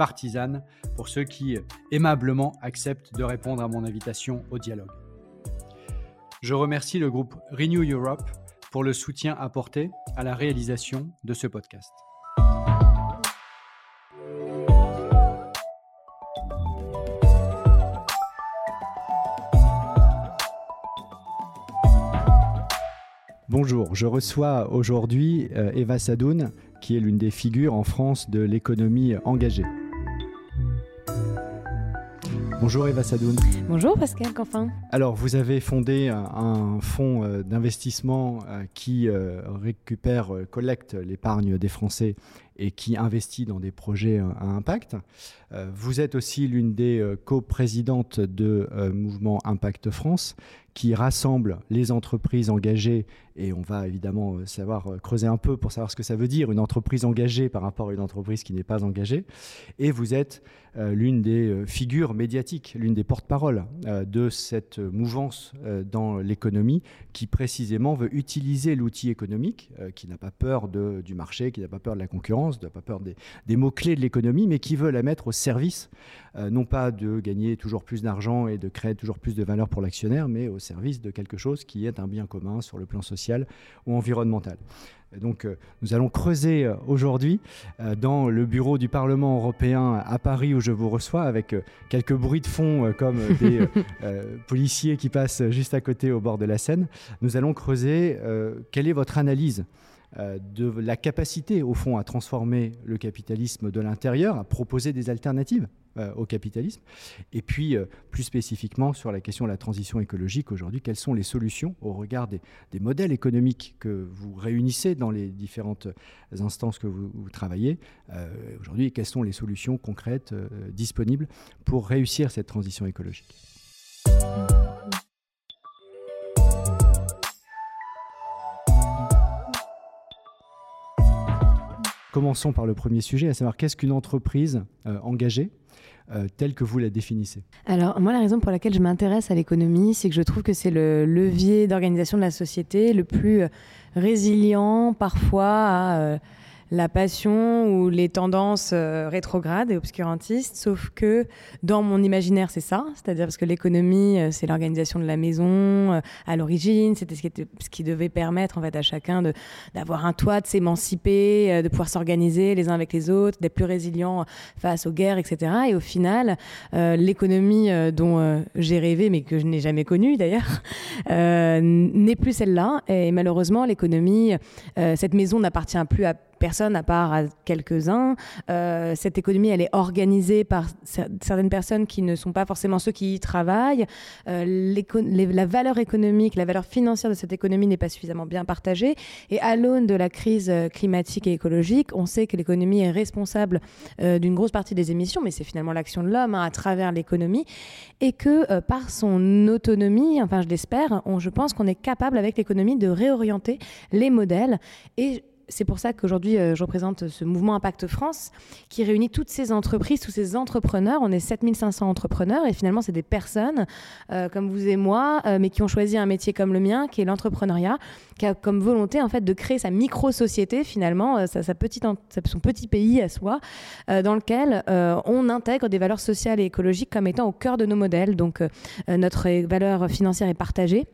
partisane pour ceux qui aimablement acceptent de répondre à mon invitation au dialogue. Je remercie le groupe Renew Europe pour le soutien apporté à la réalisation de ce podcast. Bonjour, je reçois aujourd'hui euh, Eva Sadoun, qui est l'une des figures en France de l'économie engagée. Bonjour Eva Sadoun. Bonjour Pascal Canfin. Alors vous avez fondé un, fonds euh, d'investissement euh, qui récupère, collecte l'épargne des Français et qui investit dans des projets à impact. Vous êtes aussi l'une des coprésidentes de Mouvement Impact France qui rassemble les entreprises engagées, et on va évidemment euh, savoir euh, creuser un peu pour savoir ce que ça veut dire, une entreprise engagée par rapport à une entreprise qui n'est pas engagée. Et vous êtes euh, l'une des figures médiatiques, l'une des porte-paroles de cette mouvance dans l'économie qui précisément veut utiliser l'outil économique, qui n'a pas peur de, du marché, qui n'a pas peur de la concurrence, n'a pas peur des, des mots-clés de l'économie, mais qui veut la mettre au service, non pas de gagner toujours plus d'argent et de créer toujours plus de valeur pour l'actionnaire, mais au service de quelque chose qui est un bien commun sur le plan social ou environnemental. Donc euh, nous allons creuser euh, aujourd'hui euh, dans le bureau du Parlement européen à Paris où je vous reçois avec quelques bruits de fond comme des policiers qui passent juste à côté au bord de la Seine. Nous allons creuser quelle est votre analyse de la capacité au fond à transformer le capitalisme de l'intérieur, à proposer des alternatives euh, au capitalisme. Et puis, euh, plus spécifiquement, sur la question de la transition écologique aujourd'hui, quelles sont les solutions au regard des, modèles économiques que vous réunissez dans les différentes instances que vous, travaillez euh, aujourd'hui, quelles sont les solutions concrètes disponibles pour réussir cette transition écologique? Commençons par le premier sujet, à savoir qu'est-ce qu'une entreprise engagée euh, telle que vous la définissez? Alors, moi, la raison pour laquelle je m'intéresse à l'économie, c'est que je trouve que c'est le levier d'organisation de la société le plus euh, résilient parfois à euh, la passion ou les tendances euh, rétrogrades et obscurantistes, sauf que dans mon imaginaire, c'est ça, c'est-à-dire parce que l'économie, euh, c'est l'organisation de la maison euh, à l'origine, c'était ce, qui devait permettre en fait à chacun d'avoir un toit, de s'émanciper, de pouvoir s'organiser les uns avec les autres, d'être plus résilient face aux guerres, etc. Et au final, l'économie dont j'ai rêvé, mais que je n'ai jamais connue d'ailleurs, n'est plus celle-là. Et malheureusement, l'économie, cette maison n'appartient plus à personne à part à quelques-uns. Euh, cette économie, elle est organisée par certaines personnes qui ne sont pas forcément ceux qui y travaillent. Euh, la valeur économique, la valeur financière de cette économie n'est pas suffisamment bien partagée. Et à l'aune de la crise euh, climatique et écologique, on sait que l'économie est responsable d'une grosse partie des émissions, mais c'est finalement l'action de l'homme hein, à travers l'économie. Et que par son autonomie, enfin je l'espère, je pense qu'on est capable avec l'économie de réorienter les modèles. Et c'est pour ça qu'aujourd'hui, euh, je représente ce mouvement Impact France qui réunit toutes ces entreprises, tous ces entrepreneurs. On est 7500 entrepreneurs et finalement, c'est des personnes euh, comme vous et moi, euh, mais qui ont choisi un métier comme le mien, qui est l'entrepreneuriat, qui a comme volonté en fait de créer sa micro-société finalement, sa, petite, son petit pays à soi, dans lequel on intègre des valeurs sociales et écologiques comme étant au cœur de nos modèles. Donc, notre valeur financière est partagée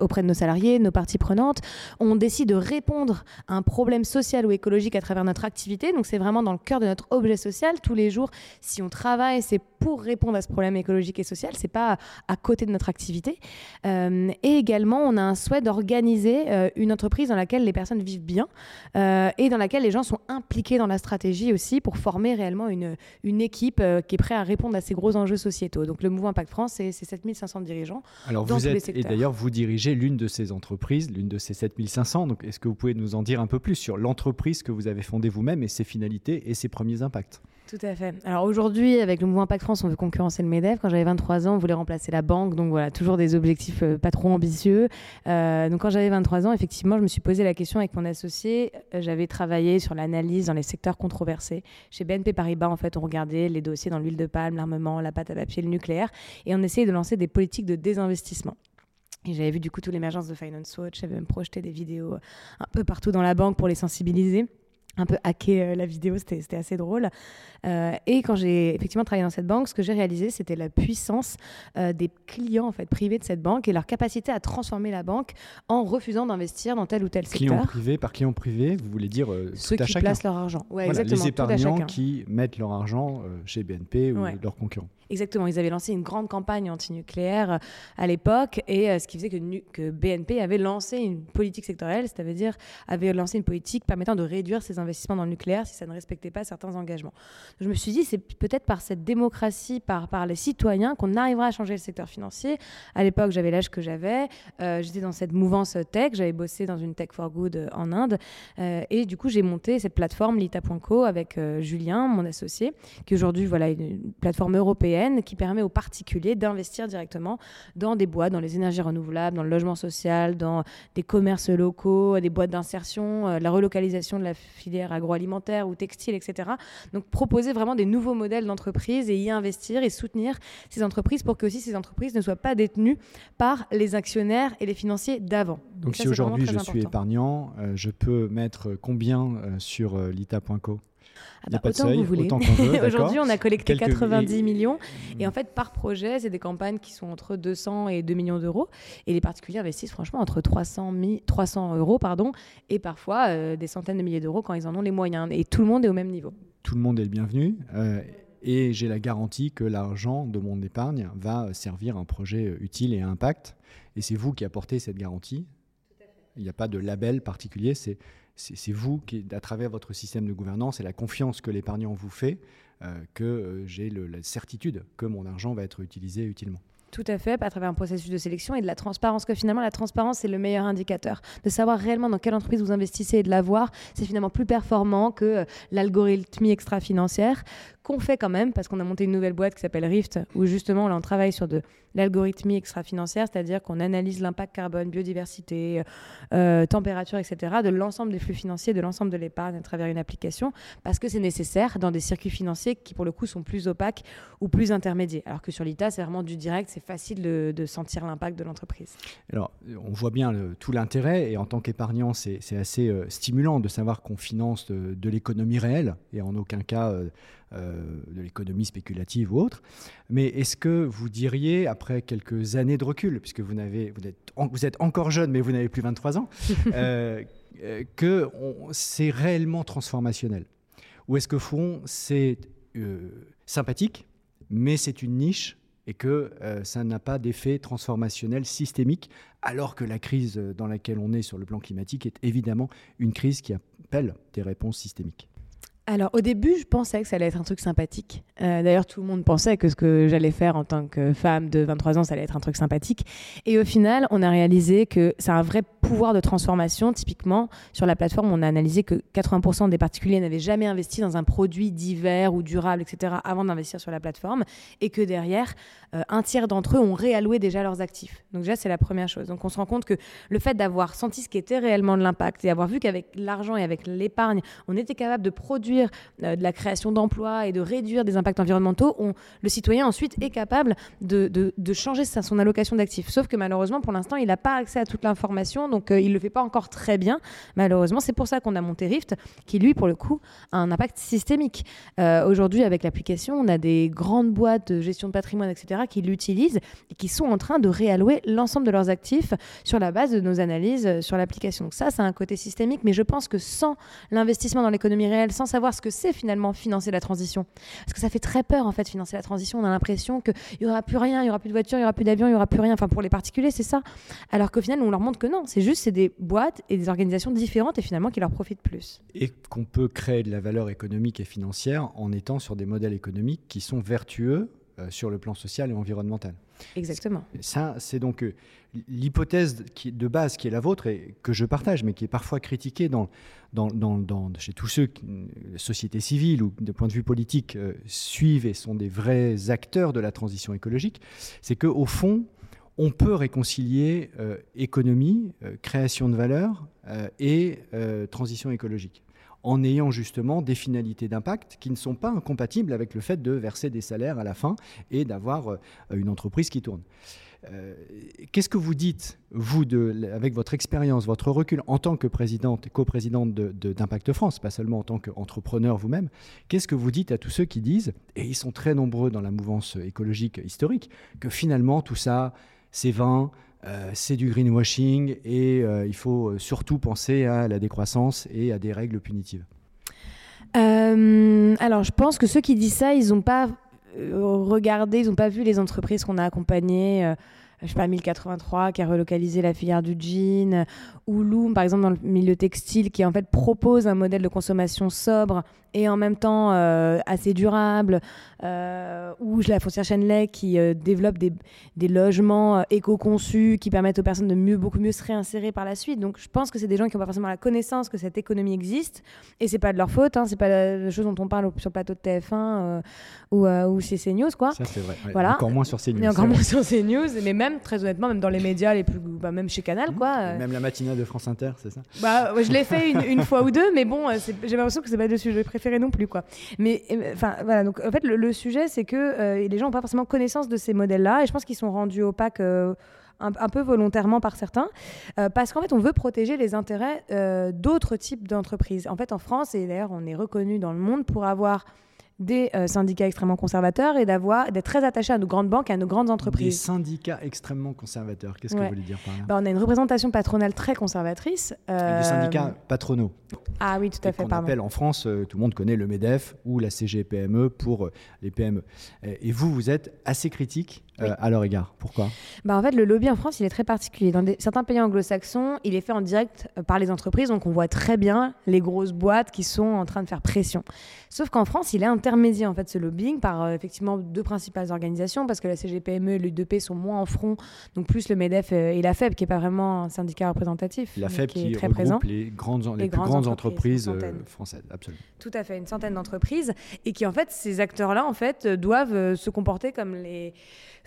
auprès de nos salariés, nos parties prenantes. On décide de répondre à un problème social ou écologique à travers notre activité. Donc c'est vraiment dans le cœur de notre objet social. Tous les jours, si on travaille, c'est pour répondre à ce problème écologique et social. C'est pas à côté de notre activité. Euh, et également, on a un souhait d'organiser euh, une entreprise dans laquelle les personnes vivent bien euh, et dans laquelle les gens sont impliqués dans la stratégie aussi pour former réellement une, une équipe qui est prête à répondre à ces gros enjeux sociétaux. Donc le mouvement Impact France, c'est 7500 dirigeants. Alors dans vous tous êtes, les secteurs. et vous dirigez l'une de ces entreprises, l'une de ces 7500. Donc est-ce que vous pouvez nous en dire un peu plus sur l'entreprise que vous avez fondée vous-même et ses finalités et ses premiers impacts? Tout à fait. Alors aujourd'hui, avec le mouvement Impact France, on veut concurrencer le MEDEF. Quand j'avais 23 ans, on voulait remplacer la banque. Donc voilà, toujours des objectifs euh, pas trop ambitieux. Euh, donc quand j'avais 23 ans, effectivement, je me suis posé la question avec mon associé. Euh, j'avais travaillé sur l'analyse dans les secteurs controversés. Chez BNP Paribas, en fait, on regardait les dossiers dans l'huile de palme, l'armement, la pâte à papier, le nucléaire. Et on essayait de lancer des politiques de désinvestissement. Et j'avais vu du coup toute l'émergence de Finance Watch. J'avais même projeté des vidéos un peu partout dans la banque pour les sensibiliser un peu hacker euh, la vidéo, c'était assez drôle. Euh, et quand j'ai effectivement travaillé dans cette banque, ce que j'ai réalisé, c'était la puissance euh, des clients en fait privés de cette banque et leur capacité à transformer la banque en refusant d'investir dans tel ou tel client secteur. privé par client privé, vous voulez dire ceux qui placent leur argent. Ouais, exactement, les épargnants qui mettent leur argent chez BNP ou leurs concurrents. Exactement, ils avaient lancé une grande campagne anti-nucléaire à l'époque et ce qui faisait que, BNP avait lancé une politique sectorielle, c'est-à-dire avait lancé une politique permettant de réduire ses investissements dans le nucléaire si ça ne respectait pas certains engagements je me suis dit, c'est peut-être par cette démocratie, par, les citoyens, qu'on arrivera à changer le secteur financier. À l'époque, j'avais l'âge que j'avais. Euh, j'étais dans cette mouvance tech. J'avais bossé dans une tech for good euh, en Inde. Euh, et du coup, j'ai monté cette plateforme Lita.co avec Julien, mon associé, qui aujourd'hui, voilà, une plateforme européenne qui permet aux particuliers d'investir directement dans des boîtes, dans les énergies renouvelables, dans le logement social, dans des commerces locaux, des boîtes d'insertion, la relocalisation de la filière agroalimentaire ou textile, etc. Donc, proposer vraiment des nouveaux modèles d'entreprise et y investir et soutenir ces entreprises pour que aussi ces entreprises ne soient pas détenues par les actionnaires et les financiers d'avant. Donc si aujourd'hui je suis épargnant, euh, je peux mettre combien euh, sur euh, lita.co ah bah, autant que vous voulez. Aujourd'hui, on a collecté 90 millions. Et en fait, par projet, c'est des campagnes qui sont entre 200 et 2 millions d'euros. Et les particuliers investissent franchement entre 300, 300 euros pardon, et parfois des centaines de milliers d'euros quand ils en ont les moyens. Et tout le monde est au même niveau tout le monde est le bienvenu. Euh, et j'ai la garantie que l'argent de mon épargne va servir un projet utile et à impact. Et c'est vous qui apportez cette garantie. Il n'y a pas de label particulier. C'est, c'est, vous qui, à travers votre système de gouvernance et la confiance que l'épargnant vous fait, euh, que euh, j'ai la certitude que mon argent va être utilisé utilement. Tout à fait, à travers un processus de sélection et de la transparence, que finalement la transparence c'est le meilleur indicateur. De savoir réellement dans quelle entreprise vous investissez et de la voir, c'est finalement plus performant que l'algorithmie extra-financière qu'on fait quand même, parce qu'on a monté une nouvelle boîte qui s'appelle Rift, où justement là on travaille sur de l'algorithmie extra-financière, c'est-à-dire qu'on analyse l'impact carbone, biodiversité, euh, température, etc., de l'ensemble des flux financiers, de l'ensemble de l'épargne à travers une application, parce que c'est nécessaire dans des circuits financiers qui pour le coup sont plus opaques ou plus intermédiaires. Alors que sur l'ITA, c'est vraiment du direct, c'est facile de, sentir l'impact de l'entreprise. Alors on voit bien tout l'intérêt, et en tant qu'épargnant, c'est assez euh, stimulant de savoir qu'on finance de, l'économie réelle, et en aucun cas... Euh, euh, de l'économie spéculative ou autre. Mais est-ce que vous diriez, après quelques années de recul, puisque vous, n'avez, vous, êtes, vous êtes encore jeune, mais vous n'avez plus 23 ans, euh, euh, que c'est réellement transformationnel? Ou est-ce que fond, c'est sympathique, mais c'est une niche et que ça n'a pas d'effet transformationnel systémique, alors que la crise dans laquelle on est sur le plan climatique est évidemment une crise qui appelle des réponses systémiques? Alors au début, je pensais que ça allait être un truc sympathique. Euh, d'ailleurs, tout le monde pensait que ce que j'allais faire en tant que femme de 23 ans, ça allait être un truc sympathique. Et au final, on a réalisé que c'est un vrai pouvoir de transformation. Typiquement, sur la plateforme, on a analysé que 80% des particuliers n'avaient jamais investi dans un produit divers ou durable, etc., avant d'investir sur la plateforme. Et que derrière, euh, un tiers d'entre eux ont réalloué déjà leurs actifs. Donc déjà, c'est la première chose. Donc on se rend compte que le fait d'avoir senti ce qui était réellement de l'impact et avoir vu qu'avec l'argent et avec l'épargne, on était capable de produire produire de la création d'emplois et de réduire des impacts environnementaux, on, le citoyen ensuite est capable de, changer sa, son allocation d'actifs. Sauf que malheureusement, pour l'instant, il n'a pas accès à toute l'information, donc il ne le fait pas encore très bien. Malheureusement, c'est pour ça qu'on a monté Rift, qui lui, pour le coup, a un impact systémique. Aujourd'hui, avec l'application, on a des grandes boîtes de gestion de patrimoine, etc., qui l'utilisent et qui sont en train de réallouer l'ensemble de leurs actifs sur la base de nos analyses euh, sur l'application. Donc ça, c'est un côté systémique, mais je pense que sans l'investissement dans l'économie réelle, sans savoir ce que c'est finalement financer la transition, parce que ça fait très peur en fait financer la transition, on a l'impression qu'il n'y aura plus rien, il n'y aura plus de voiture, il n'y aura plus d'avion, il n'y aura plus rien, enfin pour les particuliers, c'est ça. Alors qu'au final, on leur montre que non, c'est juste c'est des boîtes et des organisations différentes et finalement qui leur profitent plus. Et qu'on peut créer de la valeur économique et financière en étant sur des modèles économiques qui sont vertueux sur le plan social et environnemental. Exactement. Ça, c'est donc euh, l'hypothèse de base qui est la vôtre et que je partage, mais qui est parfois critiquée dans, dans, dans, chez tous ceux, la société civile ou de point de vue politique, euh, suivent et sont des vrais acteurs de la transition écologique, c'est qu'au fond, on peut réconcilier économie, création de valeur et transition écologique en ayant justement des finalités d'impact qui ne sont pas incompatibles avec le fait de verser des salaires à la fin et d'avoir euh, une entreprise qui tourne. Euh, qu'est-ce que vous dites, vous, avec votre expérience, votre recul en tant que présidente et coprésidente d'Impact France, pas seulement en tant qu'entrepreneur vous-même, qu'est-ce que vous dites à tous ceux qui disent, et ils sont très nombreux dans la mouvance écologique historique, que finalement tout ça, c'est vain, euh, c'est du greenwashing et euh, il faut surtout penser à la décroissance et à des règles punitives. Euh, Alors, je pense que ceux qui disent ça, ils n'ont pas regardé, ils n'ont pas vu les entreprises qu'on a accompagnées je sais pas, 1083 qui a relocalisé la filière du jean, ou Loom, par exemple, dans le milieu textile, qui en fait propose un modèle de consommation sobre et en même temps euh, assez durable, euh, ou la foncière Chenley qui euh, développe des, des logements éco-conçus qui permettent aux personnes de mieux, beaucoup mieux se réinsérer par la suite. Donc je pense que c'est des gens qui n'ont pas forcément la connaissance que cette économie existe, et c'est pas de leur faute, hein, c'est pas la chose dont on parle sur le plateau de TF1 ou, ou chez CNews, quoi. Ça c'est vrai. Voilà. Encore moins sur CNews. Et encore moins sur CNews, mais même très honnêtement, même dans les médias les plus, bah, même chez Canal, mmh. quoi. Même la matinale de France Inter, c'est ça? Bah, je l'ai fait une, une, fois ou deux, mais bon, j'ai l'impression que c'est pas le sujet préféré non plus, quoi. Mais euh, enfin, voilà. Donc, en fait, le, sujet, c'est que euh, les gens n'ont pas forcément connaissance de ces modèles-là, et je pense qu'ils sont rendus opaques. Euh, un, peu volontairement par certains, parce qu'en fait, on veut protéger les intérêts d'autres types d'entreprises. En fait, en France, et d'ailleurs, on est reconnu dans le monde pour avoir des euh, syndicats extrêmement conservateurs et d'avoir d'être très attachés à nos grandes banques et à nos grandes entreprises. Des syndicats extrêmement conservateurs, qu'est-ce que vous voulez dire par là bah, On a une représentation patronale très conservatrice. Euh... Des syndicats patronaux. Ah oui, tout à fait. On appelle en France, euh, tout le monde connaît le MEDEF ou la CGPME pour euh, les PME. Et vous, vous êtes assez critique à leur égard. Pourquoi? Bah En fait, le lobby en France, il est très particulier. Dans certains pays anglo-saxons, il est fait en direct par les entreprises, donc on voit très bien les grosses boîtes qui sont en train de faire pression. Sauf qu'en France, il est intermédié en fait ce lobbying par euh, effectivement deux principales organisations parce que la CGPME et l'UDP sont moins en front, donc plus le Medef euh, et la FEB qui est pas vraiment un syndicat représentatif. La FEB qui, est très présent. les grandes les, plus grandes entreprises, euh, françaises, absolument. Tout à fait, une centaine d'entreprises et qui en fait ces acteurs-là en fait doivent se comporter comme les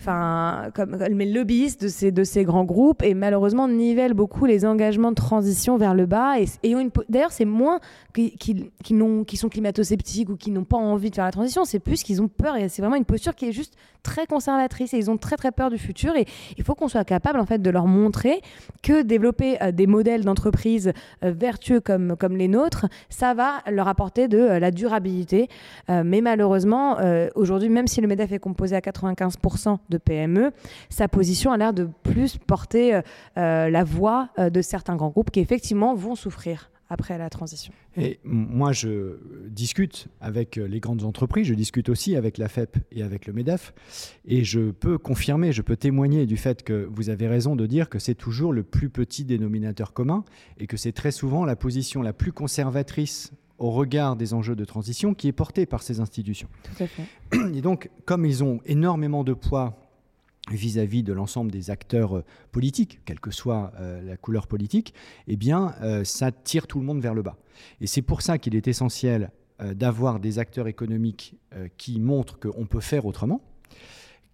enfin, comme, les lobbyistes de ces, de ces grands groupes. Et malheureusement nivellent beaucoup les engagements de transition vers le bas. Et, une, d'ailleurs, c'est moins qui, qui, qui, sont climato-sceptiques ou qui n'ont pas envie de faire la transition, c'est plus qu'ils ont peur. Et c'est vraiment une posture qui est juste très conservatrice. Et ils ont très très peur du futur. Et il faut qu'on soit capable en fait de leur montrer que développer euh, des modèles d'entreprise euh, vertueux comme, comme les nôtres, ça va leur apporter de euh, la durabilité. mais malheureusement, aujourd'hui, même si le MEDEF est composé à 95% de PME, sa position a l'air de plus porter euh, euh, la voix euh, de certains grands groupes qui effectivement vont souffrir après la transition. Et moi, je discute avec les grandes entreprises, je discute aussi avec la FEP et avec le MEDEF, et je peux confirmer, je peux témoigner du fait que vous avez raison de dire que c'est toujours le plus petit dénominateur commun, et que c'est très souvent la position la plus conservatrice au regard des enjeux de transition qui est portée par ces institutions. Tout à fait. Et donc, comme ils ont énormément de poids vis-à-vis de l'ensemble des acteurs euh, politiques, quelle que soit euh, la couleur politique, eh bien, euh, ça tire tout le monde vers le bas. Et c'est pour ça qu'il est essentiel d'avoir des acteurs économiques qui montrent qu'on peut faire autrement,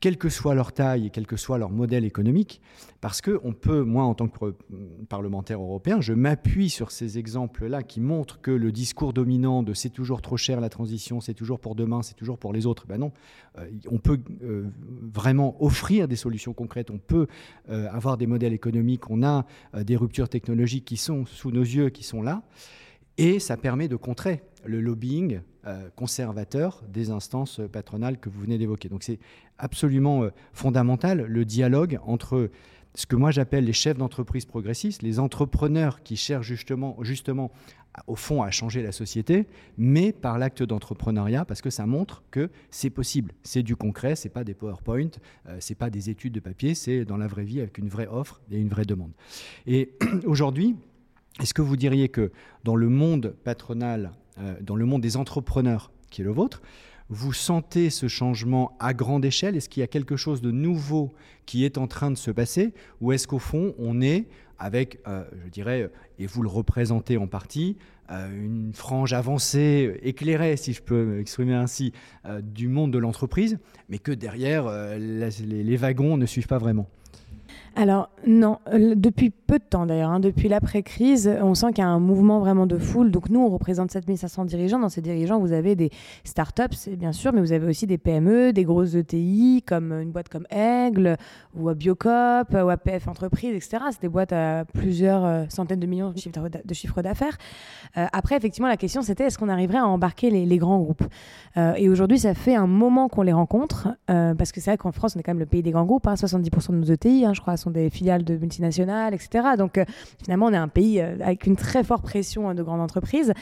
quelle que soit leur taille et quel que soit leur modèle économique, parce que on peut, moi en tant que parlementaire européen, je m'appuie sur ces exemples-là qui montrent que le discours dominant de c'est toujours trop cher la transition, c'est toujours pour demain, c'est toujours pour les autres, ben non, euh, on peut euh, vraiment offrir des solutions concrètes, on peut euh, avoir des modèles économiques, on a des ruptures technologiques qui sont sous nos yeux, qui sont là, et ça permet de contrer le lobbying euh, conservateur des instances patronales que vous venez d'évoquer. Donc c'est absolument euh, fondamental le dialogue entre ce que moi j'appelle les chefs d'entreprise progressistes, les entrepreneurs qui cherchent justement, justement au fond à changer la société, mais par l'acte d'entrepreneuriat, parce que ça montre que c'est possible. C'est du concret, c'est pas des PowerPoint, euh, c'est pas des études de papier, c'est dans la vraie vie avec une vraie offre et une vraie demande. Et aujourd'hui, est-ce que vous diriez que dans le monde patronal dans le monde des entrepreneurs, qui est le vôtre, vous sentez ce changement à grande échelle? Est-ce qu'il y a quelque chose de nouveau qui est en train de se passer? Ou est-ce qu'au fond, on est avec, euh, je dirais, et vous le représentez en partie, euh, une frange avancée, éclairée, si je peux m'exprimer ainsi, du monde de l'entreprise, mais que derrière, les wagons ne suivent pas vraiment? Alors non, euh, depuis peu de temps d'ailleurs, hein, depuis l'après-crise, on sent qu'il y a un mouvement vraiment de foule. Donc nous, on représente 7500 dirigeants. Dans ces dirigeants, vous avez des startups, bien sûr, mais vous avez aussi des PME, des grosses ETI, comme une boîte comme Aigle, ou Biocop, ou APF Entreprise, etc. C'est des boîtes à plusieurs euh, centaines de millions de chiffres d'affaires. Euh, après, effectivement, la question, c'était est-ce qu'on arriverait à embarquer les, grands groupes? Et aujourd'hui, ça fait un moment qu'on les rencontre, parce que c'est vrai qu'en France, on est quand même le pays des grands groupes. 70% hein, de nos ETI, hein, je crois, des filales de multinationales, etc. Donc euh, finalement, on est un pays euh, avec une très forte pression hein, de grandes entreprises.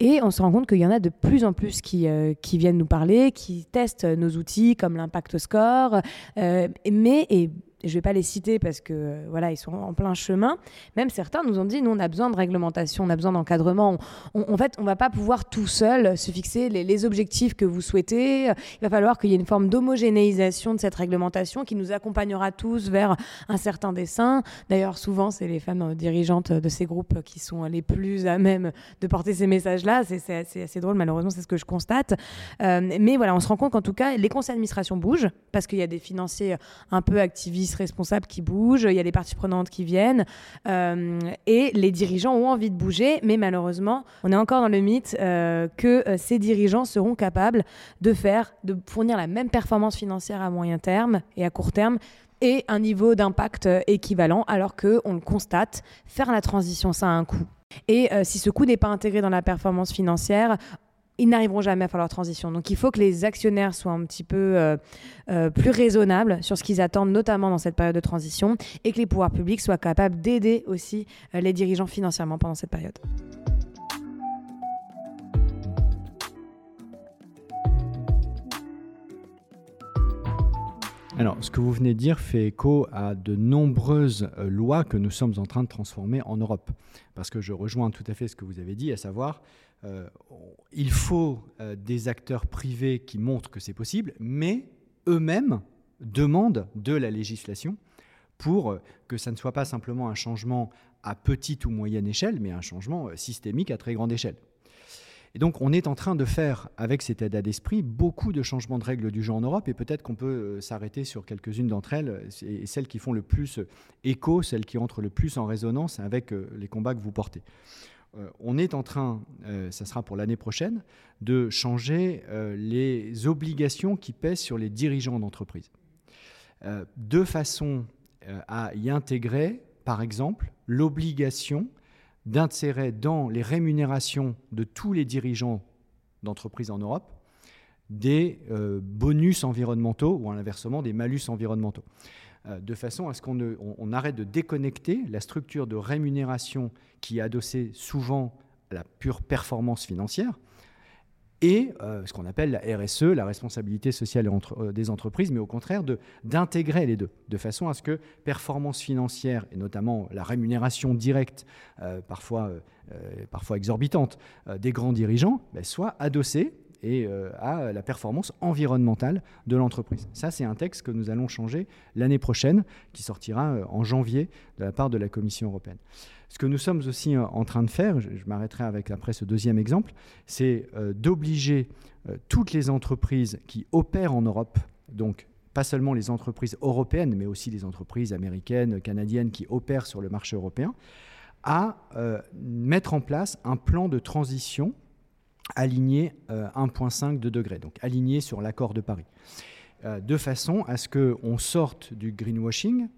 Et on se rend compte qu'il y en a de plus en plus qui, euh, qui viennent nous parler, qui testent nos outils comme l'impact score. mais, et je ne vais pas les citer parce que voilà, ils sont en plein chemin. Même certains nous ont dit, nous, on a besoin de réglementation, on a besoin d'encadrement. en fait, on ne va pas pouvoir tout seul se fixer les, objectifs que vous souhaitez. Il va falloir qu'il y ait une forme d'homogénéisation de cette réglementation qui nous accompagnera tous vers un certain dessin. D'ailleurs, souvent, c'est les femmes dirigeantes de ces groupes qui sont les plus à même de porter ces messages-là. C'est assez, drôle, malheureusement, c'est ce que je constate. Euh, mais voilà, on se rend compte qu'en tout cas, les conseils d'administration bougent parce qu'il y a des financiers un peu activistes responsables qui bougent, il y a des parties prenantes qui viennent, euh, et les dirigeants ont envie de bouger, mais malheureusement, on est encore dans le mythe euh, que euh, ces dirigeants seront capables de faire, de fournir la même performance financière à moyen terme et à court terme et un niveau d'impact équivalent, alors que on le constate, faire la transition, ça a un coût. Et si ce coût n'est pas intégré dans la performance financière, ils n'arriveront jamais à faire leur transition. Donc il faut que les actionnaires soient un petit peu euh, euh, plus raisonnables sur ce qu'ils attendent, notamment dans cette période de transition, et que les pouvoirs publics soient capables d'aider aussi euh, les dirigeants financièrement pendant cette période. Alors, ce que vous venez de dire fait écho à de nombreuses lois que nous sommes en train de transformer en Europe. Parce que je rejoins tout à fait ce que vous avez dit, à savoir, euh, il faut euh, des acteurs privés qui montrent que c'est possible, mais eux-mêmes demandent de la législation pour euh, que ça ne soit pas simplement un changement à petite ou moyenne échelle, mais un changement systémique à très grande échelle. Et donc on est en train de faire, avec cet état d'esprit, beaucoup de changements de règles du jeu en Europe, et peut-être qu'on peut, s'arrêter sur quelques-unes d'entre elles, et celles qui font le plus écho, celles qui entrent le plus en résonance avec les combats que vous portez. Euh, on est en train, euh, ça sera pour l'année prochaine, de changer euh, les obligations qui pèsent sur les dirigeants d'entreprise. de façon à y intégrer, par exemple, l'obligation d'insérer dans les rémunérations de tous les dirigeants d'entreprise en Europe des bonus environnementaux ou à l'inversement des malus environnementaux. Euh, de façon à ce qu'on arrête de déconnecter la structure de rémunération qui est adossée souvent à la pure performance financière et euh, ce qu'on appelle la RSE, la responsabilité sociale euh, des entreprises, mais au contraire d'intégrer les deux, de façon à ce que performance financière, et notamment la rémunération directe, parfois, parfois exorbitante, des grands dirigeants, ben, soit adossée et euh, à la performance environnementale de l'entreprise. Ça, c'est un texte que nous allons changer l'année prochaine, qui sortira euh, en janvier de la part de la Commission européenne. Ce que nous sommes aussi euh, en train de faire, je, m'arrêterai avec après ce deuxième exemple, c'est d'obliger toutes les entreprises qui opèrent en Europe, donc pas seulement les entreprises européennes, mais aussi les entreprises américaines, canadiennes qui opèrent sur le marché européen, à euh, mettre en place un plan de transition aligné 1,5 de degrés, donc aligné sur l'accord de Paris, de façon à ce qu'on sorte du greenwashing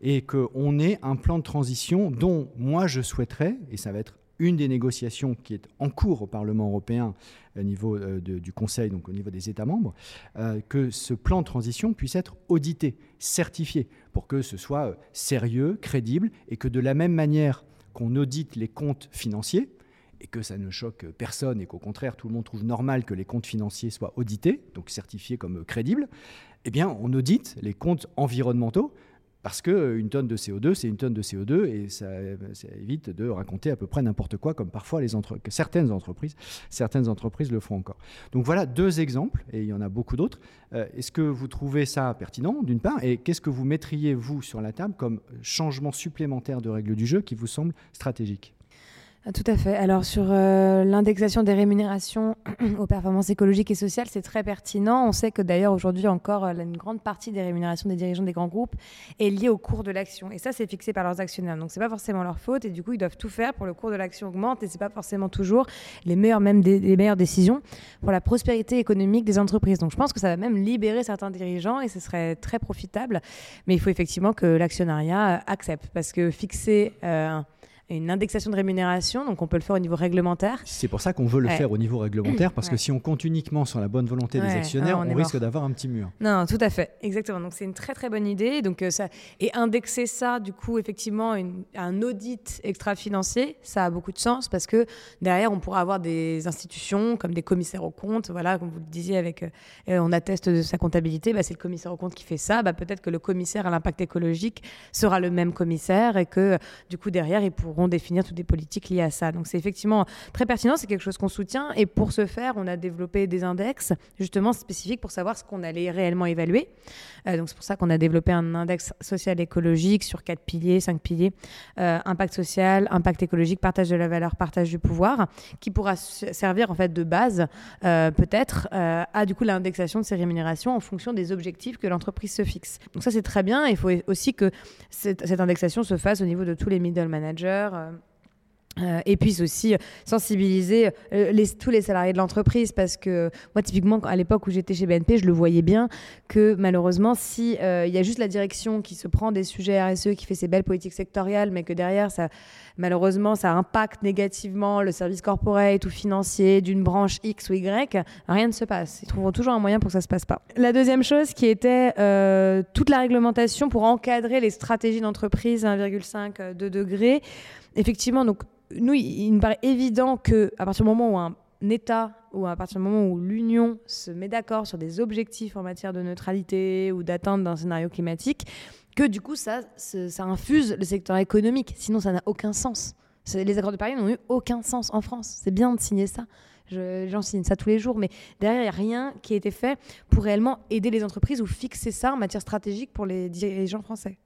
et qu'on ait un plan de transition dont moi je souhaiterais, et ça va être une des négociations qui est en cours au Parlement européen au niveau euh, du Conseil, donc au niveau des États membres, euh, que ce plan de transition puisse être audité, certifié, pour que ce soit euh, sérieux, crédible, et que de la même manière qu'on audite les comptes financiers, et que ça ne choque personne, et qu'au contraire tout le monde trouve normal que les comptes financiers soient audités, donc certifiés comme crédibles, eh bien on audite les comptes environnementaux parce qu'une tonne de CO2, c'est une tonne de CO2 et ça, évite de raconter à peu près n'importe quoi, comme parfois certaines entreprises, certaines entreprises le font encore. Donc voilà deux exemples, et il y en a beaucoup d'autres. Euh, est-ce que vous trouvez ça pertinent, d'une part, et qu'est-ce que vous mettriez, vous, sur la table comme changement supplémentaire de règles du jeu qui vous semble stratégique? Tout à fait. Alors sur euh, l'indexation des rémunérations aux performances écologiques et sociales, c'est très pertinent. On sait que d'ailleurs aujourd'hui encore, euh, une grande partie des rémunérations des dirigeants des grands groupes est liée au cours de l'action. Et ça, c'est fixé par leurs actionnaires. Donc c'est pas forcément leur faute. Et du coup, ils doivent tout faire pour le cours de l'action augmente. Et c'est pas forcément toujours les meilleures, même les meilleures décisions pour la prospérité économique des entreprises. Donc je pense que ça va même libérer certains dirigeants et ce serait très profitable. Mais il faut effectivement que l'actionnariat euh, accepte parce que fixer une indexation de rémunération, donc on peut le faire au niveau réglementaire. C'est pour ça qu'on veut le faire au niveau réglementaire, parce que si on compte uniquement sur la bonne volonté des actionnaires, on, risque d'avoir un petit mur. Non, tout à fait, exactement. Donc c'est une très très bonne idée. Donc euh, ça et indexer ça, du coup, effectivement, un audit extra-financier, ça a beaucoup de sens parce que derrière, on pourra avoir des institutions comme des commissaires aux comptes. Voilà, comme vous le disiez, avec euh, on atteste de sa comptabilité, bah, c'est le commissaire aux comptes qui fait ça. Bah, peut-être que le commissaire à l'impact écologique sera le même commissaire et que du coup derrière, il pourra définir toutes les politiques liées à ça. Donc c'est effectivement très pertinent, c'est quelque chose qu'on soutient. Et pour ce faire, on a développé des index justement spécifiques pour savoir ce qu'on allait réellement évaluer. Euh, donc c'est pour ça qu'on a développé un index social écologique sur quatre piliers, cinq piliers euh, impact social, impact écologique, partage de la valeur, partage du pouvoir, qui pourra servir en fait de base euh, peut-être à du coup l'indexation de ces rémunérations en fonction des objectifs que l'entreprise se fixe. Donc ça c'est très bien. Il faut aussi que cette, cette indexation se fasse au niveau de tous les middle managers euh, euh, et puis aussi sensibiliser euh, tous les salariés de l'entreprise. Parce que moi typiquement à l'époque où j'étais chez BNP je le voyais bien que malheureusement si il y a juste la direction qui se prend des sujets RSE qui fait ses belles politiques sectorielles mais que derrière ça malheureusement ça impacte négativement le service corporate ou financier d'une branche X ou Y rien ne se passe. Ils trouveront toujours un moyen pour que ça se passe pas. La deuxième chose qui était toute la réglementation pour encadrer les stratégies d'entreprise 1,5 2 degrés effectivement, donc, nous, il, nous paraît évident que à partir du moment où un État ou à partir du moment où l'Union se met d'accord sur des objectifs en matière de neutralité ou d'atteinte d'un scénario climatique, que du coup, ça, ça infuse le secteur économique. Sinon, ça n'a aucun sens. Les accords de Paris n'ont eu aucun sens en France. C'est bien de signer ça. J'en signe ça tous les jours, mais derrière, il n'y a rien qui a été fait pour réellement aider les entreprises ou fixer ça en matière stratégique pour les dirigeants français.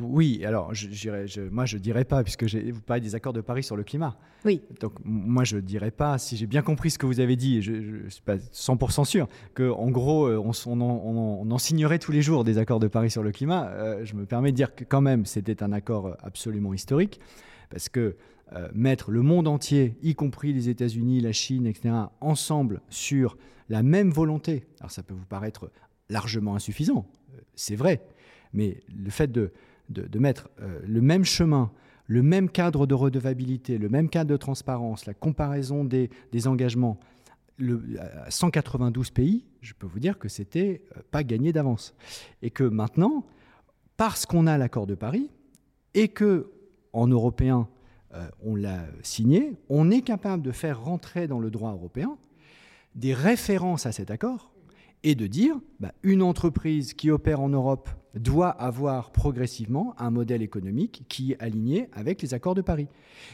Oui, alors je, moi je dirais pas, puisque vous parlez des accords de Paris sur le climat. Oui. Donc moi je dirais pas, si j'ai bien compris ce que vous avez dit, et je ne suis pas 100% sûr, qu'en gros euh, on, en, signerait tous les jours des accords de Paris sur le climat. Euh, je me permets de dire que quand même c'était un accord absolument historique, parce que euh, mettre le monde entier, y compris les États-Unis, la Chine, etc., ensemble sur la même volonté, alors ça peut vous paraître largement insuffisant, c'est vrai, mais le fait de de, mettre euh, le même chemin, le même cadre de redevabilité, le même cadre de transparence, la comparaison des, engagements le, à 192 pays, je peux vous dire que c'était euh, pas gagné d'avance. Et que maintenant, parce qu'on a l'accord de Paris et que en européen euh, on l'a signé, on est capable de faire rentrer dans le droit européen des références à cet accord et de dire bah, une entreprise qui opère en Europe doit avoir progressivement un modèle économique qui est aligné avec les accords de Paris.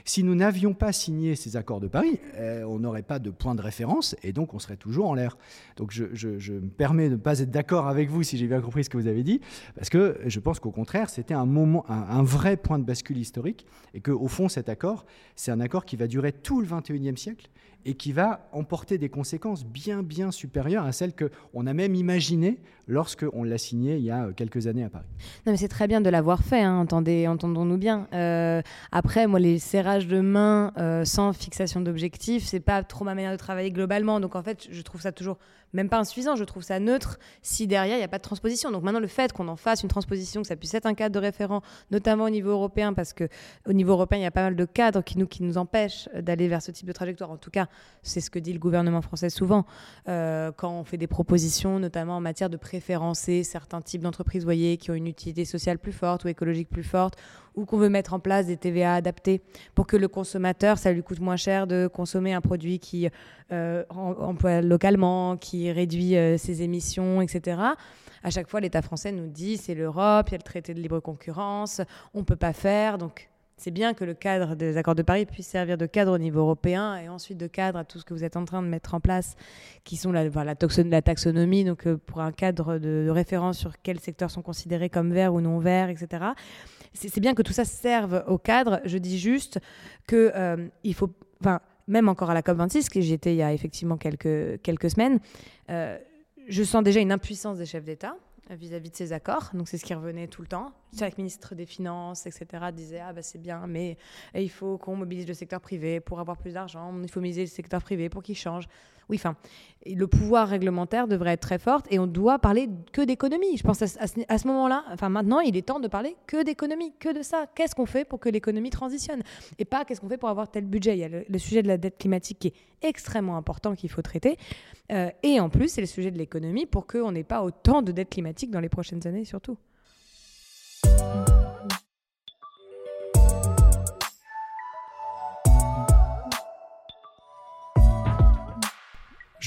Si nous n'avions pas signé ces accords de Paris, euh, on n'aurait pas de point de référence et donc on serait toujours en l'air. Donc je, me permets de ne pas être d'accord avec vous si j'ai bien compris ce que vous avez dit, parce que je pense qu'au contraire, c'était un, moment, un, vrai point de bascule historique et qu'au fond, cet accord, c'est un accord qui va durer tout le 21e siècle et qui va emporter des conséquences bien, bien supérieures à celles qu'on a même imaginées lorsqu'on l'a signé il y a quelques années à Paris. Non, mais c'est très bien de l'avoir fait, hein, entendons-nous bien. Euh, après, moi, les serrages de main euh, sans fixation d'objectifs, c'est pas trop ma manière de travailler globalement. Donc, en fait, je trouve ça toujours même pas insuffisant, je trouve ça neutre si derrière il n'y a pas de transposition. Donc maintenant le fait qu'on en fasse une transposition, que ça puisse être un cadre de référent, notamment au niveau européen, parce que au niveau européen il y a pas mal de cadres qui nous, empêchent d'aller vers ce type de trajectoire. En tout cas, c'est ce que dit le gouvernement français souvent euh, quand on fait des propositions, notamment en matière de préférencer certains types d'entreprises, voyez, qui ont une utilité sociale plus forte ou écologique plus forte, ou qu'on veut mettre en place des TVA adaptés pour que le consommateur, ça lui coûte moins cher de consommer un produit qui euh, emploie localement, qui réduit euh, ses émissions, etc. À chaque fois, l'État français nous dit c'est l'Europe, il y a le traité de libre concurrence, on ne peut pas faire. Donc, c'est bien que le cadre des accords de Paris puisse servir de cadre au niveau européen et ensuite de cadre à tout ce que vous êtes en train de mettre en place, qui sont la, la, taxonomie, donc euh, pour un cadre de, référence sur quels secteurs sont considérés comme verts ou non verts, etc c'est bien que tout ça serve au cadre. Je dis juste que euh, il faut, enfin, même encore à la COP26, que j'y étais il y a effectivement quelques, quelques semaines, euh, je sens déjà une impuissance des chefs d'État vis-à-vis de ces accords. Donc c'est ce qui revenait tout le temps. Chaque ministre des Finances, etc., disait ah bah c'est bien, mais il faut qu'on mobilise le secteur privé pour avoir plus d'argent. Il faut mobiliser le secteur privé pour qu'il change. Oui, enfin, le pouvoir réglementaire devrait être très fort et on doit parler que d'économie. Je pense à, ce, moment-là, enfin maintenant, il est temps de parler que d'économie, que de ça. Qu'est-ce qu'on fait pour que l'économie transitionne et pas qu'est-ce qu'on fait pour avoir tel budget? Il y a le, sujet de la dette climatique qui est extrêmement important qu'il faut traiter. Euh, et en plus, c'est le sujet de l'économie pour qu'on n'ait pas autant de dette climatique dans les prochaines années surtout.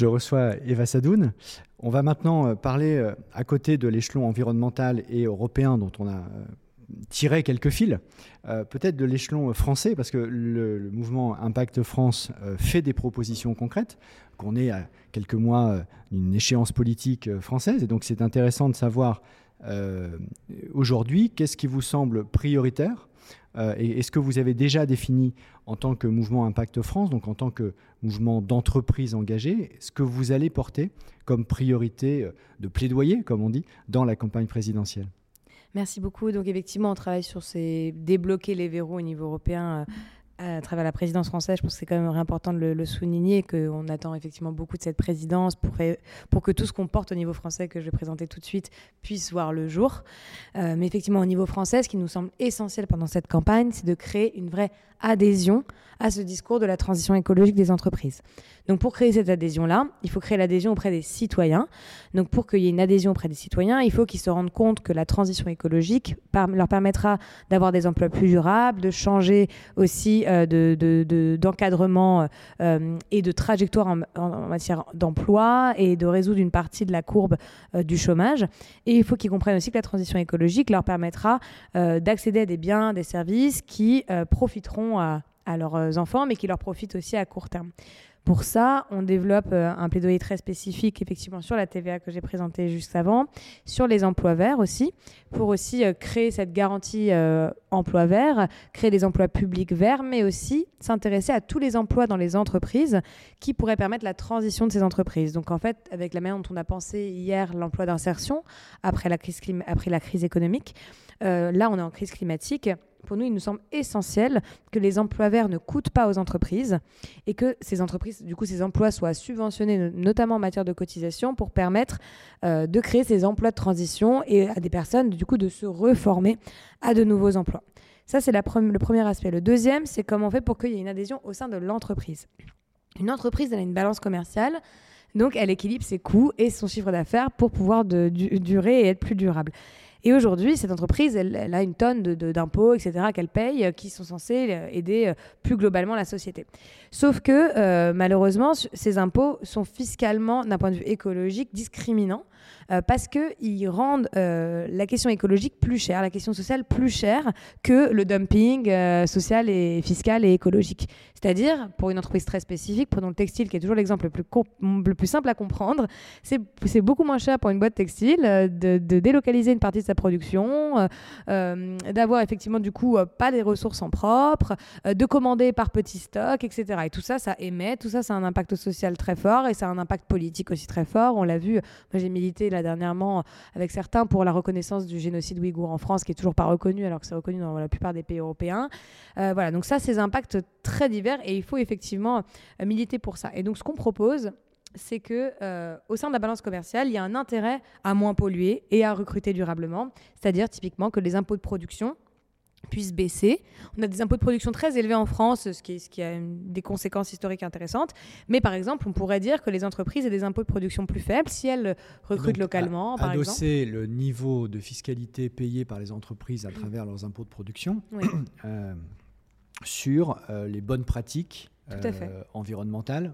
Je reçois Eva Sadoun. On va maintenant euh, parler euh, à côté de l'échelon environnemental et européen dont on a euh, tiré quelques fils, peut-être de l'échelon français, parce que le, mouvement Impact France fait des propositions concrètes, qu'on est à quelques mois d'une échéance politique française, et donc c'est intéressant de savoir aujourd'hui qu'est-ce qui vous semble prioritaire euh, est-ce que vous avez déjà défini en tant que mouvement Impact France, donc en tant que mouvement d'entreprise engagée, ce que vous allez porter comme priorité euh, de plaidoyer, comme on dit, dans la campagne présidentielle? Merci beaucoup. Donc effectivement, on travaille sur ces débloquer les verrous au niveau européen. Euh, à travers la présidence française, je pense que c'est quand même important de le, le souligner, qu'on attend effectivement beaucoup de cette présidence pour, pour que tout ce qu'on porte au niveau français, que je vais présenter tout de suite, puisse voir le jour. Euh, mais effectivement, au niveau français, ce qui nous semble essentiel pendant cette campagne, c'est de créer une vraie adhésion à ce discours de la transition écologique des entreprises. Donc pour créer cette adhésion-là, il faut créer l'adhésion auprès des citoyens. Donc pour qu'il y ait une adhésion auprès des citoyens, il faut qu'ils se rendent compte que la transition écologique leur permettra d'avoir des emplois plus durables, de changer aussi euh, d'encadrement euh, et de trajectoire en, matière d'emploi et de résoudre une partie de la courbe euh, du chômage. Et il faut qu'ils comprennent aussi que la transition écologique leur permettra d'accéder à des biens, des services qui profiteront à leurs enfants, mais qui leur profitent aussi à court terme. Pour ça, on développe euh, un plaidoyer très spécifique, effectivement, sur la TVA que j'ai présentée juste avant, sur les emplois verts aussi, pour aussi euh, créer cette garantie euh, emploi vert, créer des emplois publics verts, mais aussi s'intéresser à tous les emplois dans les entreprises qui pourraient permettre la transition de ces entreprises. Donc, en fait, avec la manière dont on a pensé hier l'emploi d'insertion après la crise, après la crise économique, là, on est en crise climatique pour nous, il nous semble essentiel que les emplois verts ne coûtent pas aux entreprises et que ces entreprises, du coup, ces emplois soient subventionnés, notamment en matière de cotisation, pour permettre euh, de créer ces emplois de transition et à des personnes, du coup, de se reformer à de nouveaux emplois. Ça, c'est le premier aspect. Le deuxième, c'est comment on fait pour qu'il y ait une adhésion au sein de l'entreprise. Une entreprise, elle a une balance commerciale. Donc, elle équilibre ses coûts et son chiffre d'affaires pour pouvoir durer et être plus durable. Et aujourd'hui, cette entreprise, elle, a une tonne d'impôts, etc., qu'elle paye, euh, qui sont censés euh, aider euh, plus globalement la société. Sauf que, malheureusement, ces impôts sont fiscalement, d'un point de vue écologique, discriminants. Euh, parce qu'ils rendent euh, la question écologique plus chère, la question sociale plus chère que le dumping euh, social et fiscal et écologique. C'est-à-dire, pour une entreprise très spécifique, prenons le textile qui est toujours l'exemple le plus, le plus simple à comprendre, c'est beaucoup moins cher pour une boîte textile de, délocaliser une partie de sa production, d'avoir effectivement du coup pas des ressources en propre, de commander par petits stocks, etc. Et tout ça, ça émet, tout ça, ça a un impact social très fort et ça a un impact politique aussi très fort. On l'a vu, j'ai milité là dernièrement avec certains pour la reconnaissance du génocide ouïghour en France, qui est toujours pas reconnu alors que c'est reconnu dans la plupart des pays européens. Euh, voilà, donc ça, ces impacts très divers et il faut effectivement euh, militer pour ça. Et donc ce qu'on propose, c'est que euh, au sein de la balance commerciale, il y a un intérêt à moins polluer et à recruter durablement, c'est-à-dire typiquement que les impôts de production puisse baisser. On a des impôts de production très élevés en France, ce qui, ce qui a des conséquences historiques intéressantes. Mais par exemple, on pourrait dire que les entreprises aient des impôts de production plus faibles si elles recrutent localement. À, adosser le niveau de fiscalité payé par les entreprises à travers leurs impôts de production euh, sur euh, les bonnes pratiques euh, environnementales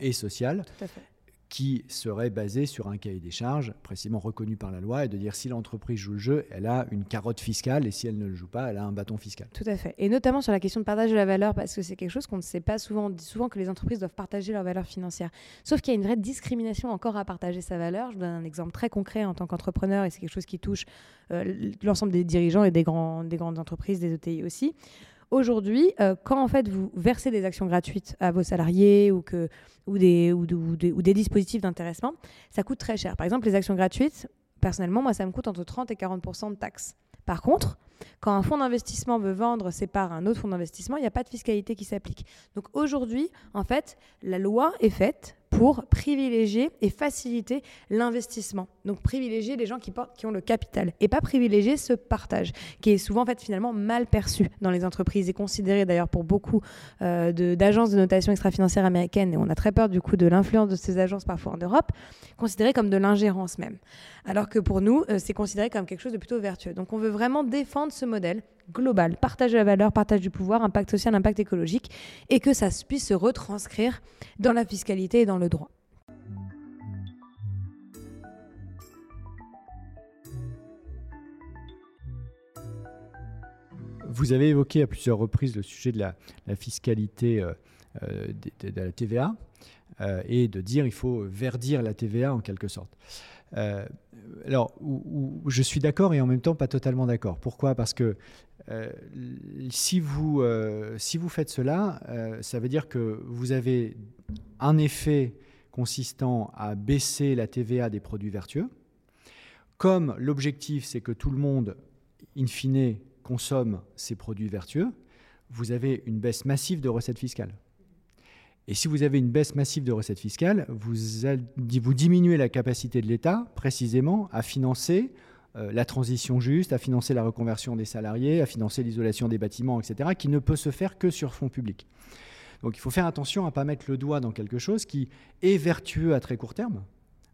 et sociales. Tout à fait qui serait basé sur un cahier des charges précisément reconnu par la loi et de dire si l'entreprise joue le jeu, elle a une carotte fiscale et si elle ne le joue pas, elle a un bâton fiscal. Tout à fait. Et notamment sur la question de partage de la valeur, parce que c'est quelque chose qu'on ne sait pas souvent. Souvent que les entreprises doivent partager leur valeur financière. Sauf qu'il y a une vraie discrimination encore à partager sa valeur. Je vous donne un exemple très concret en tant qu'entrepreneur et c'est quelque chose qui touche euh, l'ensemble des dirigeants et des, des grandes entreprises, des ETI aussi. Aujourd'hui, euh, quand en fait vous versez des actions gratuites à vos salariés ou, que, ou, des, ou, ou des dispositifs d'intéressement, ça coûte très cher. Par exemple, les actions gratuites, personnellement, moi, ça me coûte entre 30 et 40% de taxes. Par contre, quand un fonds d'investissement veut vendre ses parts à un autre fonds d'investissement, il n'y a pas de fiscalité qui s'applique. Donc aujourd'hui, en fait, la loi est faite pour privilégier et faciliter l'investissement. Donc privilégier les gens qui, qui ont le capital et pas privilégier ce partage qui est souvent en fait finalement mal perçu dans les entreprises et considéré d'ailleurs pour beaucoup euh, d'agences de, notation extra-financière américaines et on a très peur du coup de l'influence de ces agences parfois en Europe, considéré comme de l'ingérence même. Alors que pour nous, euh, c'est considéré comme quelque chose de plutôt vertueux. Donc on veut vraiment défendre ce modèle global, partage de la valeur, partage du pouvoir, impact social, impact écologique, et que ça puisse se retranscrire dans la fiscalité et dans le droit. Vous avez évoqué à plusieurs reprises le sujet de la, fiscalité euh, euh, de, la TVA euh, et de dire il faut verdir la TVA en quelque sorte. Alors, je suis d'accord et en même temps pas totalement d'accord. Pourquoi? Parce que euh, si, vous, euh, si vous faites cela, euh, ça veut dire que vous avez un effet consistant à baisser la TVA des produits vertueux. Comme l'objectif, c'est que tout le monde, in fine, consomme ces produits vertueux, vous avez une baisse massive de recettes fiscales. Et si vous avez une baisse massive de recettes fiscales, vous, vous diminuez la capacité de l'État précisément à financer euh, la transition juste, à financer la reconversion des salariés, à financer l'isolation des bâtiments, etc., qui ne peut se faire que sur fonds publics. Donc il faut faire attention à ne pas mettre le doigt dans quelque chose qui est vertueux à très court terme,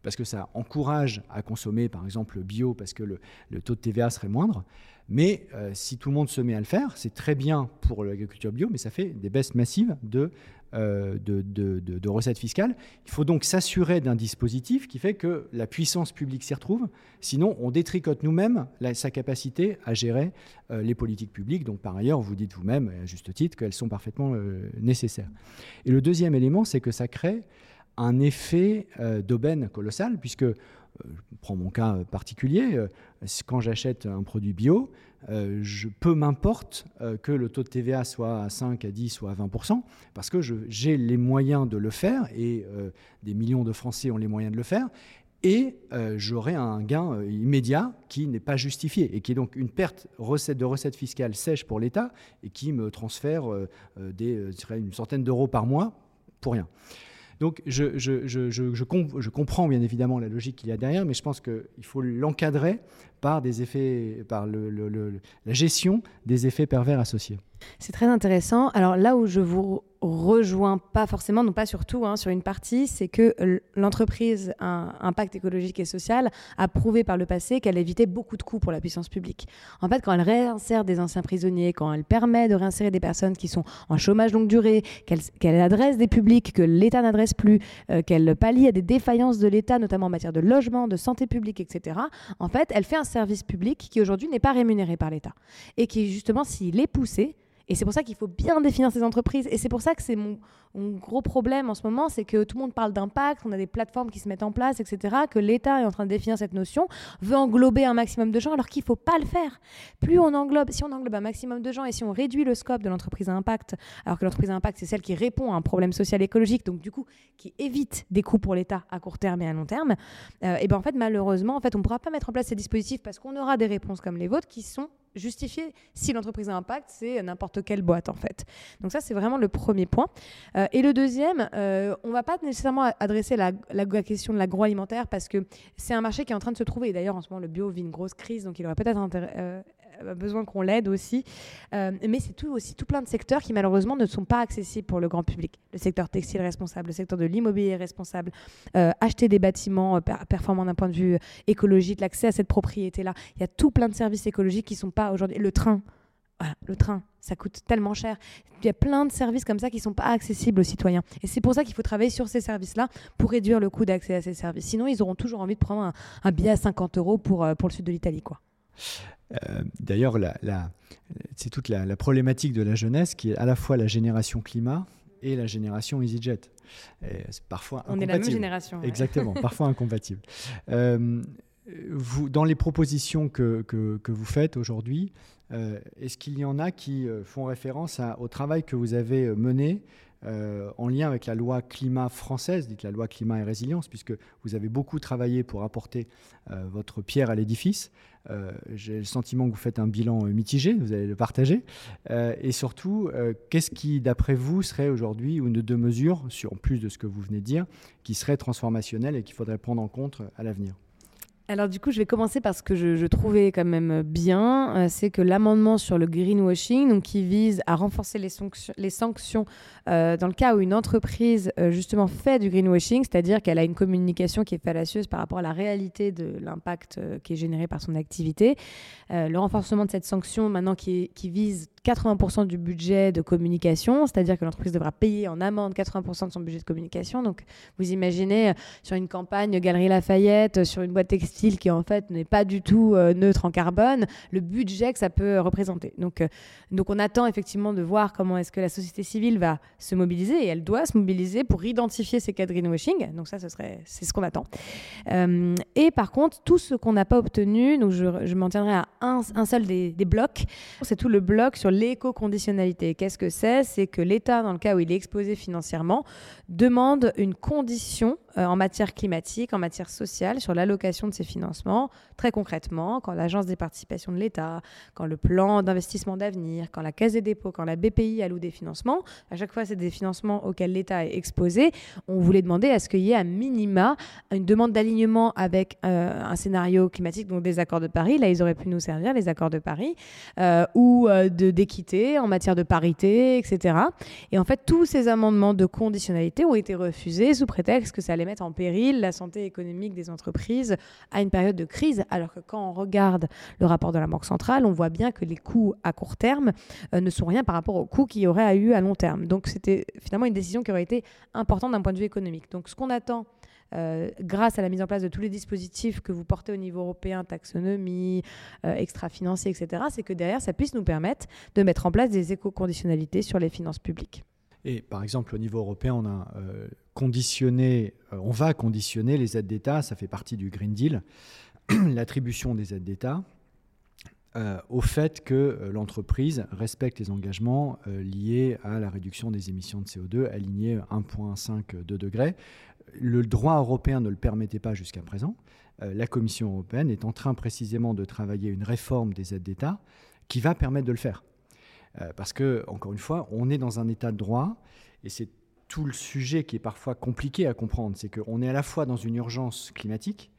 parce que ça encourage à consommer par exemple bio, parce que le, taux de TVA serait moindre. Mais euh, si tout le monde se met à le faire, c'est très bien pour l'agriculture bio, mais ça fait des baisses massives de euh, de, recettes fiscales. Il faut donc s'assurer d'un dispositif qui fait que la puissance publique s'y retrouve. Sinon, on détricote nous-mêmes sa capacité à gérer euh, les politiques publiques. Donc, par ailleurs, vous dites vous-même, à juste titre, qu'elles sont parfaitement nécessaires. Et le deuxième élément, c'est que ça crée un effet d'aubaine colossal, puisque je prends mon cas particulier, quand j'achète un produit bio, euh, je, peu m'importe euh, que le taux de TVA soit à 5, à 10 ou à 20 parce que j'ai les moyens de le faire et euh, des millions de Français ont les moyens de le faire. Et j'aurai un gain immédiat qui n'est pas justifié et qui est donc une perte de recettes fiscales sèches pour l'État et qui me transfère des, une centaine d'euros par mois pour rien. Donc je, comprends bien évidemment la logique qu'il y a derrière, mais je pense qu'il faut l'encadrer par, des effets, par la gestion des effets pervers associés. C'est très intéressant. Alors là où je vous rejoins pas forcément, non pas surtout, hein, sur une partie, c'est que l'entreprise un impact écologique et social a prouvé par le passé qu'elle évitait beaucoup de coûts pour la puissance publique. En fait, quand elle réinsère des anciens prisonniers, quand elle permet de réinsérer des personnes qui sont en chômage longue durée, qu'elle adresse des publics que l'État n'adresse plus, euh, qu'elle pallie à des défaillances de l'État, notamment en matière de logement, de santé publique, etc., en fait, elle fait un service public qui aujourd'hui n'est pas rémunéré par l'État. Et qui, justement, s'il est poussé, et c'est pour ça qu'il faut bien définir ces entreprises. Et c'est pour ça que c'est mon, gros problème en ce moment, c'est que tout le monde parle d'impact, on a des plateformes qui se mettent en place, etc., que l'État est en train de définir cette notion, veut englober un maximum de gens, alors qu'il ne faut pas le faire. Plus on englobe, si on englobe un maximum de gens et si on réduit le scope de l'entreprise à impact, alors que l'entreprise à impact, c'est celle qui répond à un problème social et écologique, donc du coup, qui évite des coûts pour l'État à court terme et à long terme, euh, et ben en fait, malheureusement, en fait, on ne pourra pas mettre en place ces dispositifs parce qu'on aura des réponses comme les vôtres qui sont justifier si l'entreprise a impact, c'est n'importe quelle boîte en fait. Donc ça, c'est vraiment le premier point. Euh, et le deuxième, euh, on ne va pas nécessairement adresser la, la, question de l'agroalimentaire parce que c'est un marché qui est en train de se trouver. D'ailleurs, en ce moment, le bio vit une grosse crise, donc il aurait peut-être euh, besoin qu'on l'aide aussi. Euh, mais c'est aussi tout plein de secteurs qui malheureusement ne sont pas accessibles pour le grand public. Le secteur textile responsable, le secteur de l'immobilier responsable, euh, acheter des bâtiments euh, performants d'un point de vue écologique, l'accès à cette propriété-là. Il y a tout plein de services écologiques qui ne sont pas aujourd'hui. Le train, le train, ça coûte tellement cher. Il y a plein de services comme ça qui ne sont pas accessibles aux citoyens. Et c'est pour ça qu'il faut travailler sur ces services-là pour réduire le coût d'accès à ces services. Sinon, ils auront toujours envie de prendre un, billet à 50 euros pour, pour le sud de l'Italie. quoi. Euh, d'ailleurs, c'est toute la, problématique de la jeunesse qui est à la fois la génération climat et la génération EasyJet. C'est parfois On est la même génération. Exactement, parfois incompatible. Euh, vous, dans les propositions que, que, vous faites aujourd'hui, euh, est-ce qu'il y en a qui font référence au travail que vous avez mené euh, en lien avec la loi climat française, dite la loi climat et résilience, puisque vous avez beaucoup travaillé pour apporter euh, votre pierre à l'édifice. Euh, j'ai le sentiment que vous faites un bilan mitigé, vous allez le partager. et surtout, qu'est-ce qui, d'après vous, serait aujourd'hui une de deux mesures, sur, en plus de ce que vous venez de dire, qui serait transformationnelle et qu'il faudrait prendre en compte à l'avenir? Alors du coup, je vais commencer par ce que je, trouvais quand même bien, euh, c'est que l'amendement sur le greenwashing, donc qui vise à renforcer les, sanctions euh, dans le cas où une entreprise euh, justement fait du greenwashing, c'est-à-dire qu'elle a une communication qui est fallacieuse par rapport à la réalité de l'impact qui est généré par son activité. le renforcement de cette sanction maintenant qui, qui vise 80% du budget de communication, c'est-à-dire que l'entreprise devra payer en amende 80% de son budget de communication. Donc, vous imaginez euh, sur une campagne Galerie Lafayette, sur une boîte textile qui en fait n'est pas du tout euh, neutre en carbone, le budget que ça peut représenter. Donc, euh, donc, on attend effectivement de voir comment est-ce que la société civile va se mobiliser et elle doit se mobiliser pour identifier ces cas de greenwashing. Donc, ça, ce serait, c'est ce qu'on attend. et par contre, tout ce qu'on n'a pas obtenu, donc je, je m'en tiendrai à un, un seul des, des blocs, c'est tout le bloc sur l'éco-conditionnalité. Qu'est-ce que c'est? C'est que l'État, dans le cas où il est exposé financièrement, demande une condition euh, en matière climatique, en matière sociale, sur l'allocation de ces financements. Très concrètement, quand l'Agence des participations de l'État, quand le plan d'investissement d'avenir, quand la Caisse des dépôts, quand la BPI alloue des financements, à chaque fois, c'est des financements auxquels l'État est exposé. On voulait demander à ce qu'il y ait à minima une demande d'alignement avec euh, un scénario climatique, donc des accords de Paris. Là, ils auraient pu nous servir, les accords de Paris, euh, ou d'équité en matière de parité, etc. Et en fait, tous ces amendements de conditionnalité ont été refusés sous prétexte que ça allait mettre en péril la santé économique des entreprises à une période de crise, alors que quand on regarde le rapport de la Banque centrale, on voit bien que les coûts à court terme euh, ne sont rien par rapport aux coûts qu'il y aurait eu à long terme. Donc c'était finalement une décision qui aurait été importante d'un point de vue économique. Donc ce qu'on attend euh, grâce à la mise en place de tous les dispositifs que vous portez au niveau européen, taxonomie, euh, extra-financier, etc., c'est que derrière, ça puisse nous permettre de mettre en place des éco-conditionnalités sur les finances publiques. Et par exemple, au niveau européen, on a conditionné, euh, on va conditionner les aides d'État, ça fait partie du Green Deal, l'attribution des aides d'État euh, au fait que l'entreprise respecte les engagements liés à la réduction des émissions de CO2 alignés 1,5 degrés. Le droit européen ne le permettait pas jusqu'à présent. la Commission européenne est en train précisément de travailler une réforme des aides d'État qui va permettre de le faire. Euh, parce que, encore une fois, on est dans un état de droit, et c'est tout le sujet qui est parfois compliqué à comprendre. C'est qu'on est à la fois dans une urgence climatique,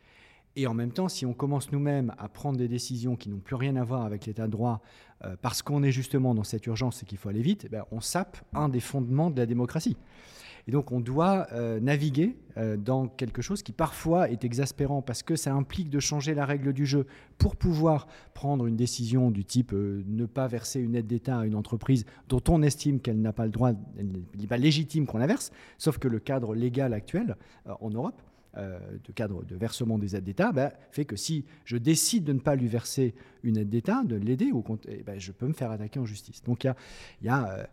Et en même temps, si on commence nous-mêmes à prendre des décisions qui n'ont plus rien à voir avec l'état de droit, euh, parce qu'on est justement dans cette urgence et qu'il faut aller vite, eh ben, on sape un des fondements de la démocratie. Et donc on doit euh, naviguer euh, dans quelque chose qui parfois est exaspérant parce que ça implique de changer la règle du jeu pour pouvoir prendre une décision du type ne pas verser une aide d'État à une entreprise dont on estime qu'elle n'a pas le droit, n'est pas légitime qu'on la verse, sauf que le cadre légal actuel en Europe euh, de cadre de versement des aides d'État bah, fait que si je décide de ne pas lui verser une aide d'État, de l'aider, eh ben, je peux me faire attaquer en justice. Donc il y a, euh,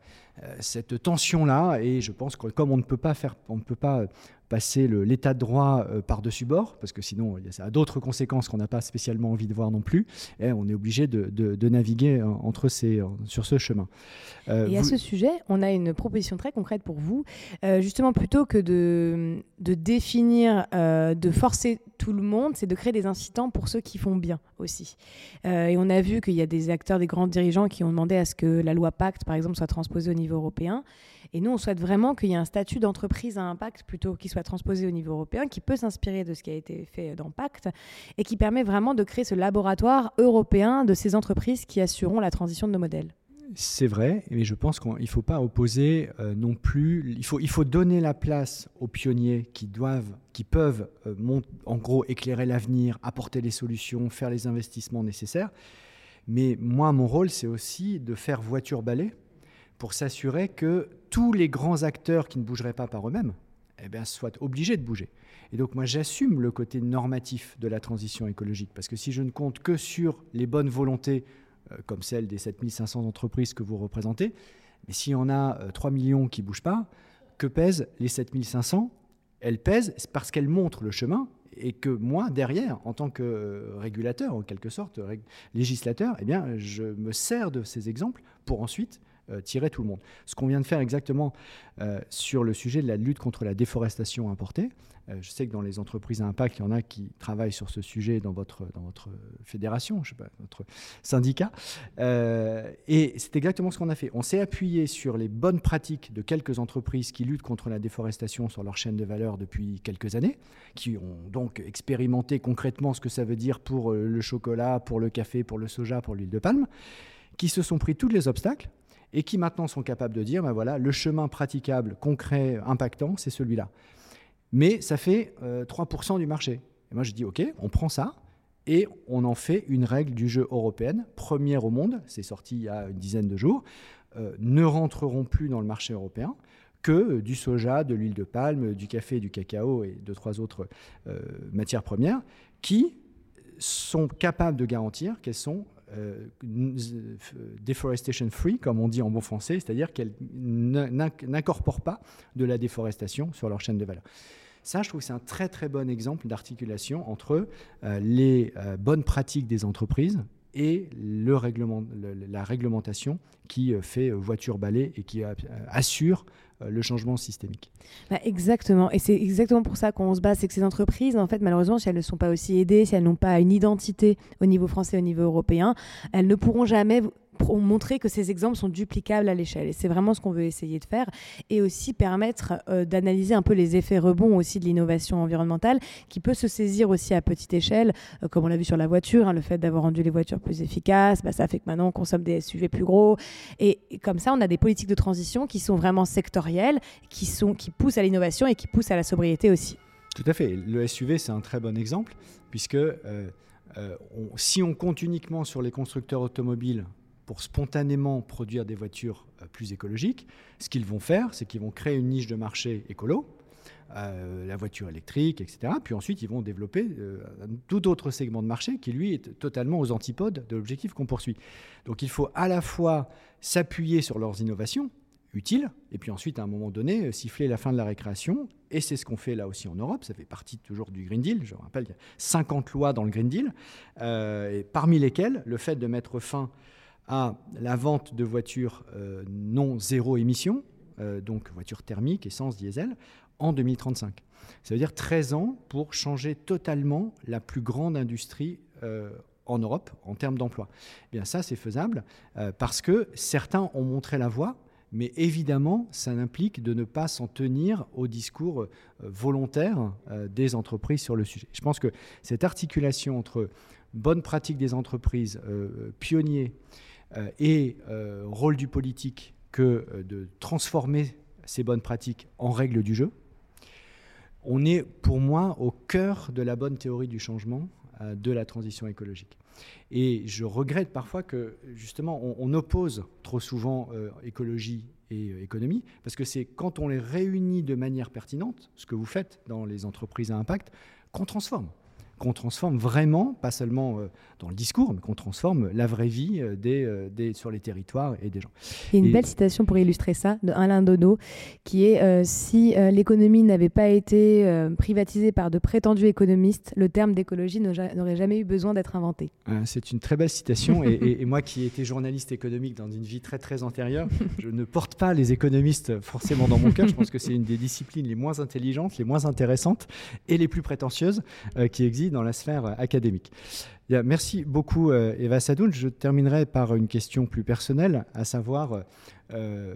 cette tension-là, et je pense que comme on ne peut pas faire, on ne peut pas passer l'état de droit euh, par-dessus bord, parce que sinon ça a d'autres conséquences qu'on n'a pas spécialement envie de voir non plus, et on est obligé de, naviguer entre ces, sur ce chemin. Euh, et à ce sujet, on a une proposition très concrète pour vous, euh, justement plutôt que de, de définir, de forcer tout le monde, c'est de créer des incitants pour ceux qui font bien aussi. et on a vu qu'il y a des acteurs, des grands dirigeants qui ont demandé à ce que la loi Pacte, par exemple, soit transposée au niveau européen. Et nous, on souhaite vraiment qu'il y ait un statut d'entreprise à impact plutôt qui soit transposé au niveau européen, qui peut s'inspirer de ce qui a été fait dans Pacte et qui permet vraiment de créer ce laboratoire européen de ces entreprises qui assureront la transition de nos modèles. C'est vrai, mais je pense qu'il ne faut pas opposer euh, non plus. Il faut, il faut donner la place aux pionniers qui doivent, qui peuvent, euh, en gros, éclairer l'avenir, apporter les solutions, faire les investissements nécessaires. Mais moi, mon rôle, c'est aussi de faire voiture balai pour s'assurer que tous les grands acteurs qui ne bougeraient pas par eux-mêmes eh soient obligés de bouger. Et donc moi j'assume le côté normatif de la transition écologique, parce que si je ne compte que sur les bonnes volontés, euh, comme celle des 7500 entreprises que vous représentez, mais s'il y en a 3 euh, millions qui ne bougent pas, que pèsent les 7500 Elles pèsent parce qu'elles montrent le chemin et que moi, derrière, en tant que euh, régulateur, en quelque sorte, législateur, eh je me sers de ces exemples pour ensuite tirer tout le monde. Ce qu'on vient de faire exactement euh, sur le sujet de la lutte contre la déforestation importée, euh, je sais que dans les entreprises à impact, il y en a qui travaillent sur ce sujet dans votre, dans votre fédération, je sais pas, votre syndicat. et c'est exactement ce qu'on a fait. On s'est appuyé sur les bonnes pratiques de quelques entreprises qui luttent contre la déforestation sur leur chaîne de valeur depuis quelques années, qui ont donc expérimenté concrètement ce que ça veut dire pour le chocolat, pour le café, pour le soja, pour l'huile de palme, qui se sont pris tous les obstacles et qui maintenant sont capables de dire, ben voilà, le chemin praticable, concret, impactant, c'est celui-là. Mais ça fait 3% euh, du marché. Et moi, je dis, OK, on prend ça et on en fait une règle du jeu européenne, première au monde, c'est sorti il y a une dizaine de jours, euh, ne rentreront plus dans le marché européen que du soja, de l'huile de palme, du café, du cacao et de trois autres euh, matières premières qui sont capables de garantir qu'elles sont euh, deforestation free, comme on dit en bon français, c'est-à-dire qu'elles n'incorporent pas de la déforestation sur leur chaîne de valeur. Ça, je trouve que c'est un très très bon exemple d'articulation entre euh, les euh, bonnes pratiques des entreprises et la réglementation qui fait voiture balai et qui assure euh, le changement systémique. Bah, exactement, et c'est exactement pour ça qu'on se bat, c'est que ces entreprises, en fait, malheureusement, si elles ne sont pas aussi aidées, si elles n'ont pas une identité au niveau français, au niveau européen, elles ne pourront jamais montrer que ces exemples sont duplicables à l'échelle. Et c'est vraiment ce qu'on veut essayer de faire. Et aussi permettre euh, d'analyser un peu les effets rebonds aussi de l'innovation environnementale qui peut se saisir aussi à petite échelle, euh, comme on l'a vu sur la voiture, hein, le fait d'avoir rendu les voitures plus efficaces, bah, ça fait que maintenant on consomme des SUV plus gros. Et, comme ça, on a des politiques de transition qui sont vraiment sectorielles, qui, sont, qui poussent à l'innovation et qui poussent à la sobriété aussi. Tout à fait. Le SUV, c'est un très bon exemple, puisque euh, si on compte uniquement sur les constructeurs automobiles pour spontanément produire des voitures euh, plus écologiques, ce qu'ils vont faire, c'est qu'ils vont créer une niche de marché écolo, euh, la voiture électrique, etc. Puis ensuite, ils vont développer euh, tout autre segment de marché qui, lui, est totalement aux antipodes de l'objectif qu'on poursuit. Donc il faut à la fois s'appuyer sur leurs innovations utiles, et puis ensuite, à un moment donné, siffler la fin de la récréation. Et c'est ce qu'on fait là aussi en Europe. Ça fait partie toujours du Green Deal. Je rappelle, il y a 50 lois dans le Green Deal, parmi lesquelles le fait de mettre fin à la vente de voitures euh, non zéro émission, euh, donc voitures thermiques, essence, diesel, en 2035. Ça veut dire 13 ans pour changer totalement la plus grande industrie euh, en Europe en termes d'emploi. Eh bien ça, c'est faisable parce que certains ont montré la voie, Mais évidemment, ça implique de ne pas s'en tenir au discours volontaire des entreprises sur le sujet. Je pense que cette articulation entre bonne pratique des entreprises, pionniers, et rôle du politique que de transformer ces bonnes pratiques en règles du jeu, on est pour moi au cœur de la bonne théorie du changement euh, de la transition écologique. Et je regrette parfois que justement on, oppose trop souvent euh, écologie et euh, économie, parce que c'est quand on les réunit de manière pertinente, ce que vous faites dans les entreprises à impact, qu'on transforme qu'on transforme vraiment, pas seulement euh, dans le discours, mais qu'on transforme la vraie vie euh, des, euh, des, sur les territoires et des gens. Il y a une belle citation pour illustrer ça de Alain Dono, qui est Si l'économie n'avait pas été privatisée par de prétendus économistes, le terme d'écologie n'aurait jamais eu besoin d'être inventé. C'est une très belle citation, et, et, moi qui ai été journaliste économique dans une vie très très antérieure, je ne porte pas les économistes forcément dans mon cœur. Je pense que c'est une des disciplines les moins intelligentes, les moins intéressantes et les plus prétentieuses qui existent dans la sphère académique. Merci beaucoup euh, Eva Sadoun. Je terminerai par une question plus personnelle, à savoir, euh,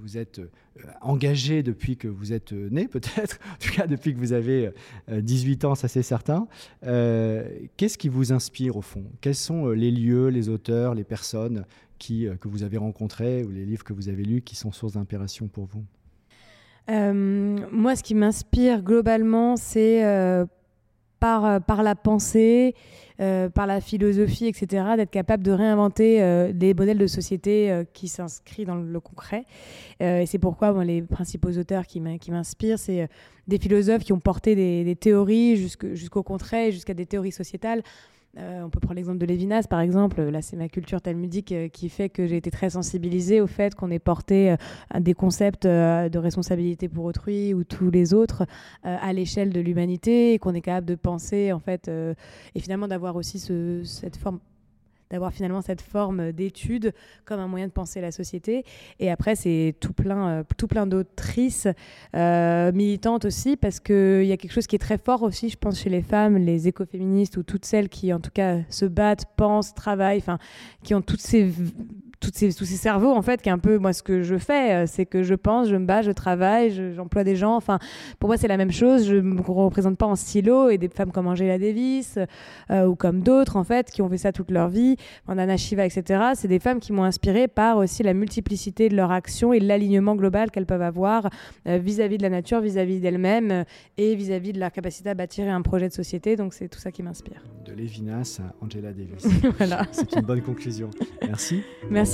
vous êtes euh, engagé depuis que vous êtes né, peut-être, en tout cas depuis que vous avez 18 ans, ça c'est certain. Qu'est-ce qui vous inspire au fond? Quels sont les lieux, les auteurs, les personnes que vous avez rencontrés ou les livres que vous avez lus qui sont source d'inspiration pour vous? Moi, ce qui m'inspire globalement, c'est euh, par, la pensée, euh, par la philosophie, etc., d'être capable de réinventer euh, des modèles de société qui s'inscrivent dans le concret. et c'est pourquoi les principaux auteurs qui m'inspirent, c'est des philosophes qui ont porté des, théories jusqu'au concret, jusqu'à des théories sociétales. Euh, on peut prendre l'exemple de Lévinas, par exemple. Là, c'est ma culture talmudique euh, qui fait que j'ai été très sensibilisée au fait qu'on ait porté euh, des concepts de responsabilité pour autrui ou tous les autres à l'échelle de l'humanité et qu'on est capable de penser, en fait, et finalement d'avoir aussi cette forme d'avoir finalement cette forme d'étude comme un moyen de penser la société. Et après, c'est tout plein, euh, tout plein d'autrices euh, militantes aussi, parce qu'il y a quelque chose qui est très fort aussi, je pense, chez les femmes, les écoféministes ou toutes celles qui, en tout cas, se battent, pensent, travaillent, qui ont toutes ces ces, tous ces cerveaux, en fait, qui est un peu moi ce que je fais, euh, c'est que je pense, je me bats, je travaille, j'emploie des gens. Enfin, pour moi, c'est la même chose. Je ne me représente pas en stylo et des femmes comme Angela Davis euh, ou comme d'autres, en fait, qui ont fait ça toute leur vie, Nana Shiva, etc. C'est des femmes qui m'ont inspirée par aussi la multiplicité de leurs actions et l'alignement global qu'elles peuvent avoir euh, vis-à-vis de la nature, vis-à-vis d'elles-mêmes et vis-à-vis de leur capacité à bâtir un projet de société. Donc, c'est tout ça qui m'inspire. De Lévinas à Angela Davis. voilà. C'est une bonne conclusion. Merci. Merci.